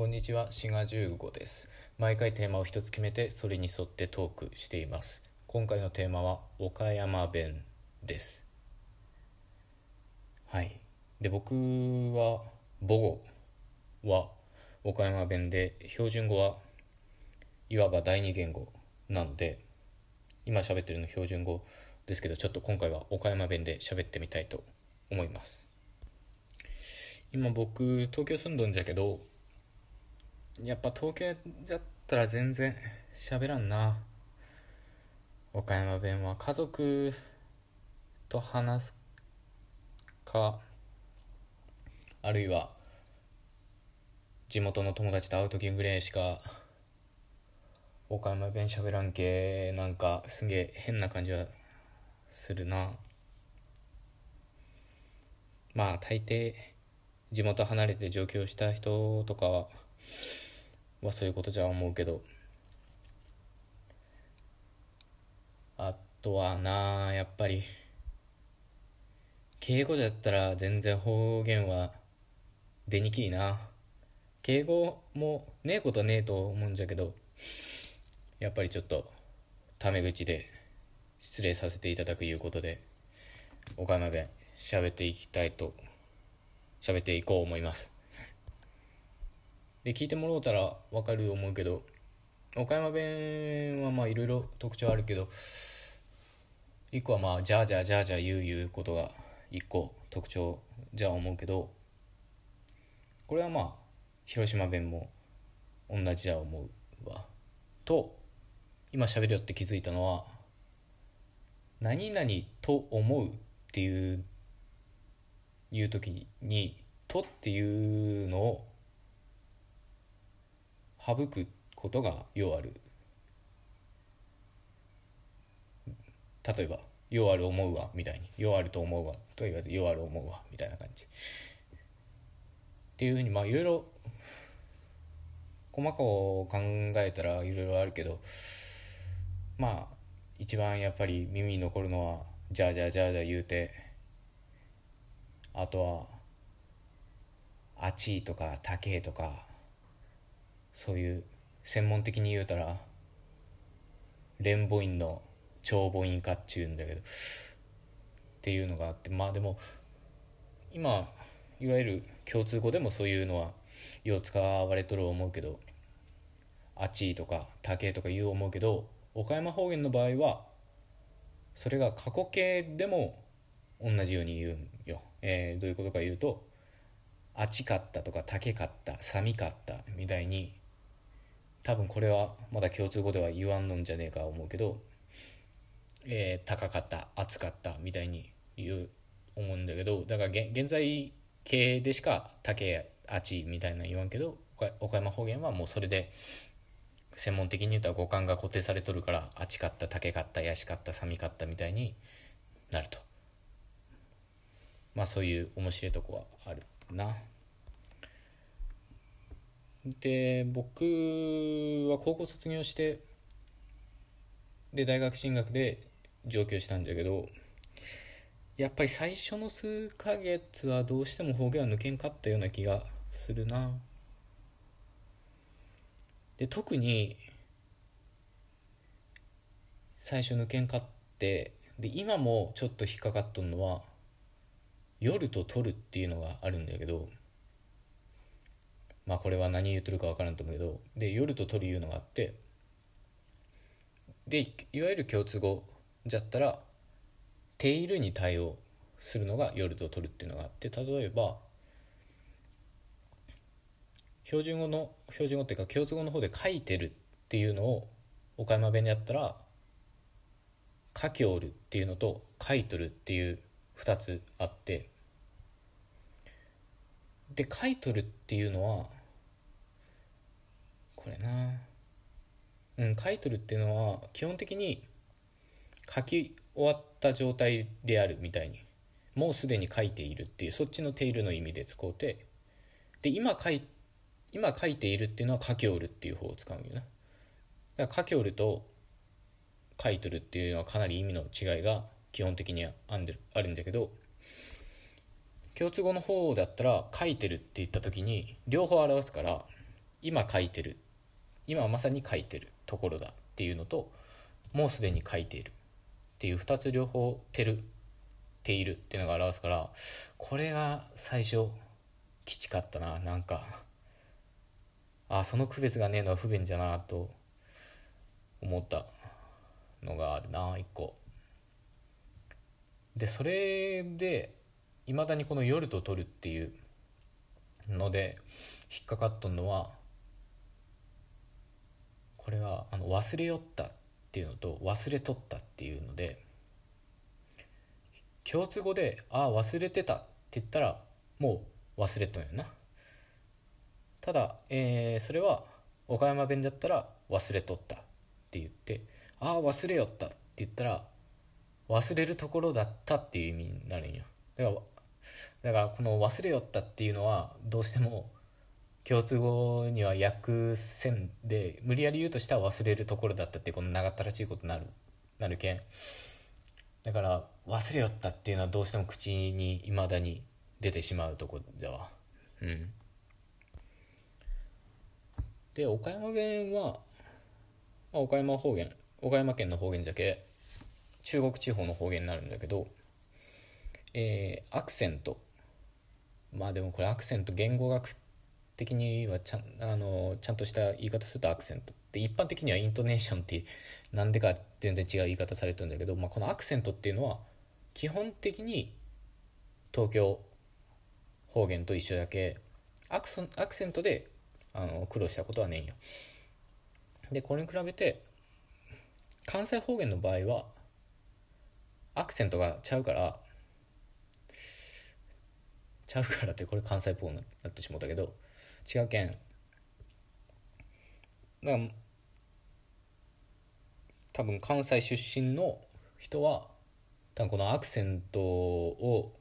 こんにちは、シガ15です。毎回テーマを一つ決めて、それに沿ってトークしています。今回のテーマは、岡山弁です。はい。で、僕は、母語は岡山弁で、標準語はいわば第二言語なので、今喋ってるの標準語ですけど、ちょっと今回は岡山弁で喋ってみたいと思います。今僕、東京住んどんじゃけど、やっぱ東京じゃったら全然喋らんな。岡山弁は家族と話すかあるいは地元の友達と会う時ぐらいしか岡山弁喋らんけなんかすげえ変な感じはするな。まあ大抵地元離れて上京した人とかははそういうことじゃ思うけど。あとはなあやっぱり。敬語じゃったら全然方言は出にきいな。敬語もねえことねえと思うんじゃけどやっぱりちょっとタメ口で失礼させていただくいうことで岡山弁喋っていきたいと喋っていこう思います。で聞いてもろうたら分かると思うけど岡山弁はまあいろいろ特徴あるけど一個はまあじゃあじゃあじゃあじゃあ言う言うことが一個特徴じゃあ思うけどこれはまあ広島弁も同じじゃ思うわ。と今喋りよって気づいたのは何々と思うっていういう時に「と」っていうのを省くことがようある。例えば「ようある思うわ」みたいに「ようあると思うわ」と言わず「ようある思うわ」みたいな感じ。っていうふうにまあいろいろ細かく考えたらいろいろあるけどまあ一番やっぱり耳に残るのは「じゃあじゃあじゃあじゃあ」言うてあとは「あちい」とか「たけ」とかそういう専門的に言うたら連母音の長母音化っちゅうんだけどっていうのがあってまあでも今いわゆる共通語でもそういうのはよう使われとる思うけど「あち」とか「たけ」とか言う思うけど岡山方言の場合はそれが過去形でも同じように言うんよ、えーどういうことか言うと「あちかった」とか「たけかった」「さみかった」みたいに多分これはまだ共通語では言わんのんじゃねえか思うけど、えー高かった暑かったみたいに言う思うんだけどだから現在形でしか「竹あち」みたいな言わんけど岡山方言はもうそれで専門的に言ったら語感が固定されとるから「あちかった」「竹かった」「やしかった」「寒かった」みたいになるとまあそういう面白いとこはあるな。で僕は高校卒業してで大学進学で上京したんだけどやっぱり最初の数ヶ月はどうしても方言は抜けんかったような気がするな。で特に最初抜けんかってで今もちょっと引っかかっとんのは夜と取るっていうのがあるんだけどまあこれは何言うとるか分からんと思うけどで夜と取るいうのがあってでいわゆる共通語じゃったら「ている」に対応するのが夜と取るっていうのがあって例えば標準語の標準語っていうか共通語の方で「書いてる」っていうのを岡山弁でやったら「書きおる」っていうのと「書いとる」っていう2つあってで書いとるっていうのはこれな。うん書いとるっていうのは基本的に書き終わった状態であるみたいに。もうすでに書いているっていうそっちの「ている」の意味で使うて。で今書い今書いているっていうのは書きおるっていう方を使うんよな。だから書きおると書いとるっていうのはかなり意味の違いが基本的にはあんであるんだけど共通語の方だったら書いてるって言った時に両方表すから今書いてる今まさに書いてるところだっていうのともうすでに書いているっていう2つ両方「てる」「ている」っていうのが表すからこれが最初きちかったななんか。あその区別がねえのは不便じゃなと思ったのがあるな一個。でそれでいまだにこの「夜と取る」っていうので引っかかっとんのはこれはあの忘れよったっていうのと忘れとったっていうので共通語で「ああ忘れてた」って言ったらもう忘れとんやな。ただ、えー、それは岡山弁だったら「忘れとった」って言って「ああ忘れよった」って言ったら忘れるところだったっていう意味になるんよ。だからだからこの「忘れよった」っていうのはどうしても共通語には訳せんで無理やり言うとしたら忘れるところだったってこの長ったらしいことになるなるけん。だから忘れよったっていうのはどうしても口にいまだに出てしまうとこだわ。うん。で岡山弁は、まあ、岡山方言岡山県の方言じゃけ中国地方の方言になるんだけどえー、アクセント。まあでもこれアクセント言語学的にはちゃんあのちゃんとした言い方するとアクセントで一般的にはイントネーションってなんでか全然違う言い方されてるんだけど、まあ、このアクセントっていうのは基本的に東京方言と一緒だけアクソアクセントであの苦労したことはねえんよ。でこれに比べて関西方言の場合はアクセントがちゃうからちゃうからってこれ関西っぽくなってしもうたけど違うけんだから多分関西出身の人は多分このアクセントを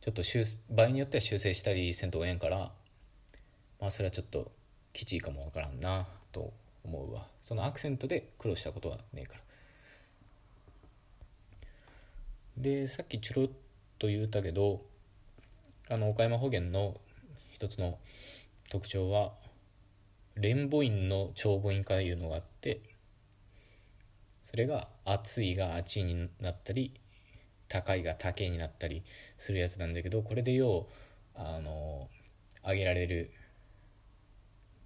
ちょっと場合によっては修正したりせんとええんからまあそれはちょっときちいかもわからんなと思うわ。そのアクセントで苦労したことはねえから。でさっきちょろっと言うたけどあの岡山方言の一つの特徴は連母音の長母音からいうのがあってそれが「暑い」が「あち」になったり「高い」が「高い」になったりするやつなんだけどこれでようあの挙げられる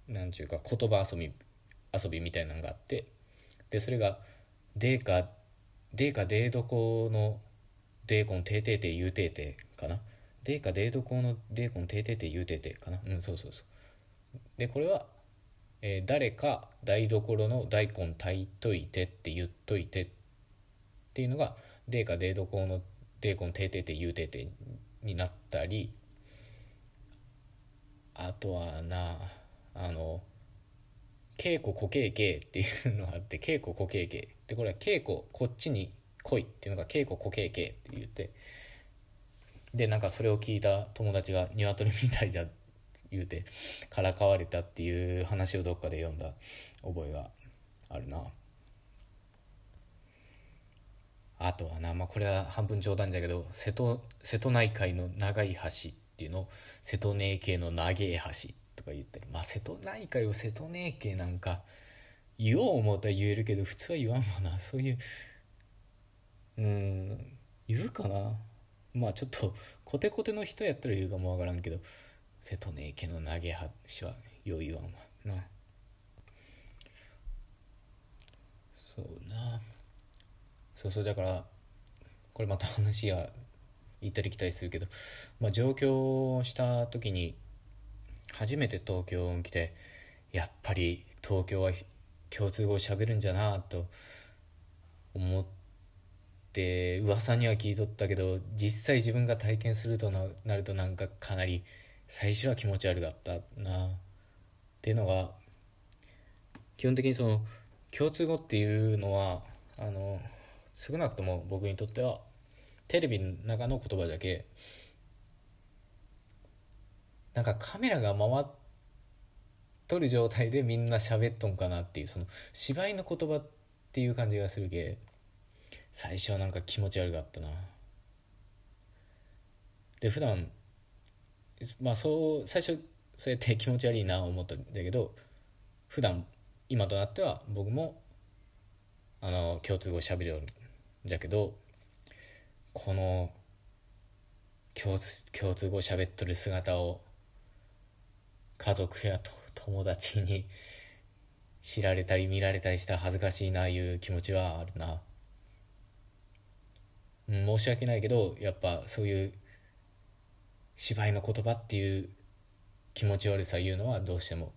なんちゅうか言葉遊び遊びみたいなのがあってでそれが「でか」「でかでどこのでこんててて言うてて」かな「でかでどこのでこんててて言うてて」かな。うんそうそうそう。でこれは、えー、誰か台所の大根炊いといてって言っといてっていうのが「でかでどこのでこんててて言うてて」になったりあとはなあの稽古古稽稽っていうのがあって稽古古稽稽でこれは稽古こっちに来いっていうのが稽古古稽稽って言ってでなんかそれを聞いた友達が鶏みたいじゃ言うて からかわれたっていう話をどっかで読んだ覚えがあるな。あとはな、まあ、これは半分冗談だけど瀬戸瀬戸内海の長い橋っていうのを瀬戸内系の長い橋とか言ってる。まあ瀬戸内海を瀬戸内系なんか言おう思うたら言えるけど普通は言わんわな。そういううん言うかな。まあちょっとコテコテの人やったら言うかもわからんけど瀬戸内家の投げ橋はよう言わな。そうな。そうそうだからこれまた話が行ったり来たりするけど、まあ、上京した時に初めて東京に来てやっぱり東京は共通語をしゃべるんじゃなと思って噂には聞いとったけど実際自分が体験するとなるとなんかかなり最初は気持ち悪かったな。っていうのが基本的にその共通語っていうのはあの少なくとも僕にとってはテレビの中の言葉だけ。なんかカメラが回っとる状態でみんな喋っとんかなっていうその芝居の言葉っていう感じがするけ。最初はなんか気持ち悪かったな。で普段まあそう最初そうやって気持ち悪いな思ったんだけど普段今となっては僕もあの共通語喋るんだけどこの共通共通語喋っとる姿を家族やと友達に知られたり見られたりしたら恥ずかしいないう気持ちはあるな、申し訳ないけどやっぱそういう芝居の言葉っていう気持ち悪さ言うのはどうしても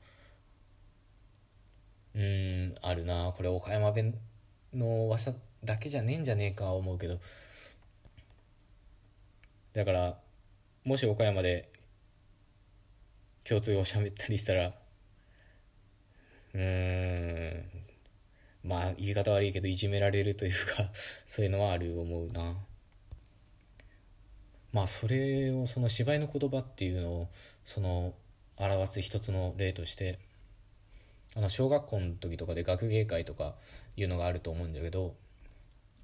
うんあるな。これ岡山弁の話者だけじゃねえんじゃねえか思うけど。だからもし岡山で共通語を喋ったりしたらうんまあ言い方悪いけどいじめられるというか そういうのはある思うな。まあそれをその芝居の言葉っていうのをその表す一つの例としてあの小学校の時とかで学芸会とかいうのがあると思うんだけど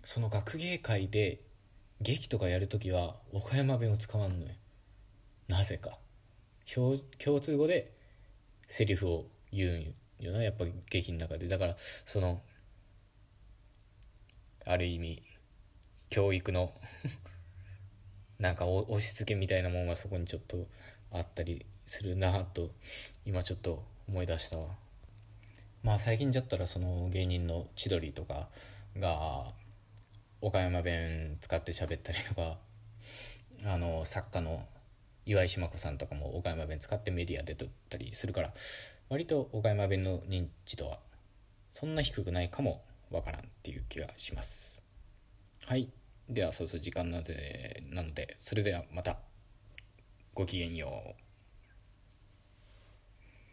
その学芸会で劇とかやる時は岡山弁を使わんのよ。なぜか。共通語でセリフを言うんよなやっぱ劇の中で。だからそのある意味教育の なんか押し付けみたいなもんがそこにちょっとあったりするなと今ちょっと思い出したわ。まあ最近じゃったらその芸人の千鳥とかが岡山弁使って喋ったりとかあの作家の岩井島子さんとかも岡山弁使ってメディアで撮ったりするから割と岡山弁の認知度はそんな低くないかも。わからんっていう気がします。はい。ではそうそう時間なのでなのでそれではまた。ごきげんよう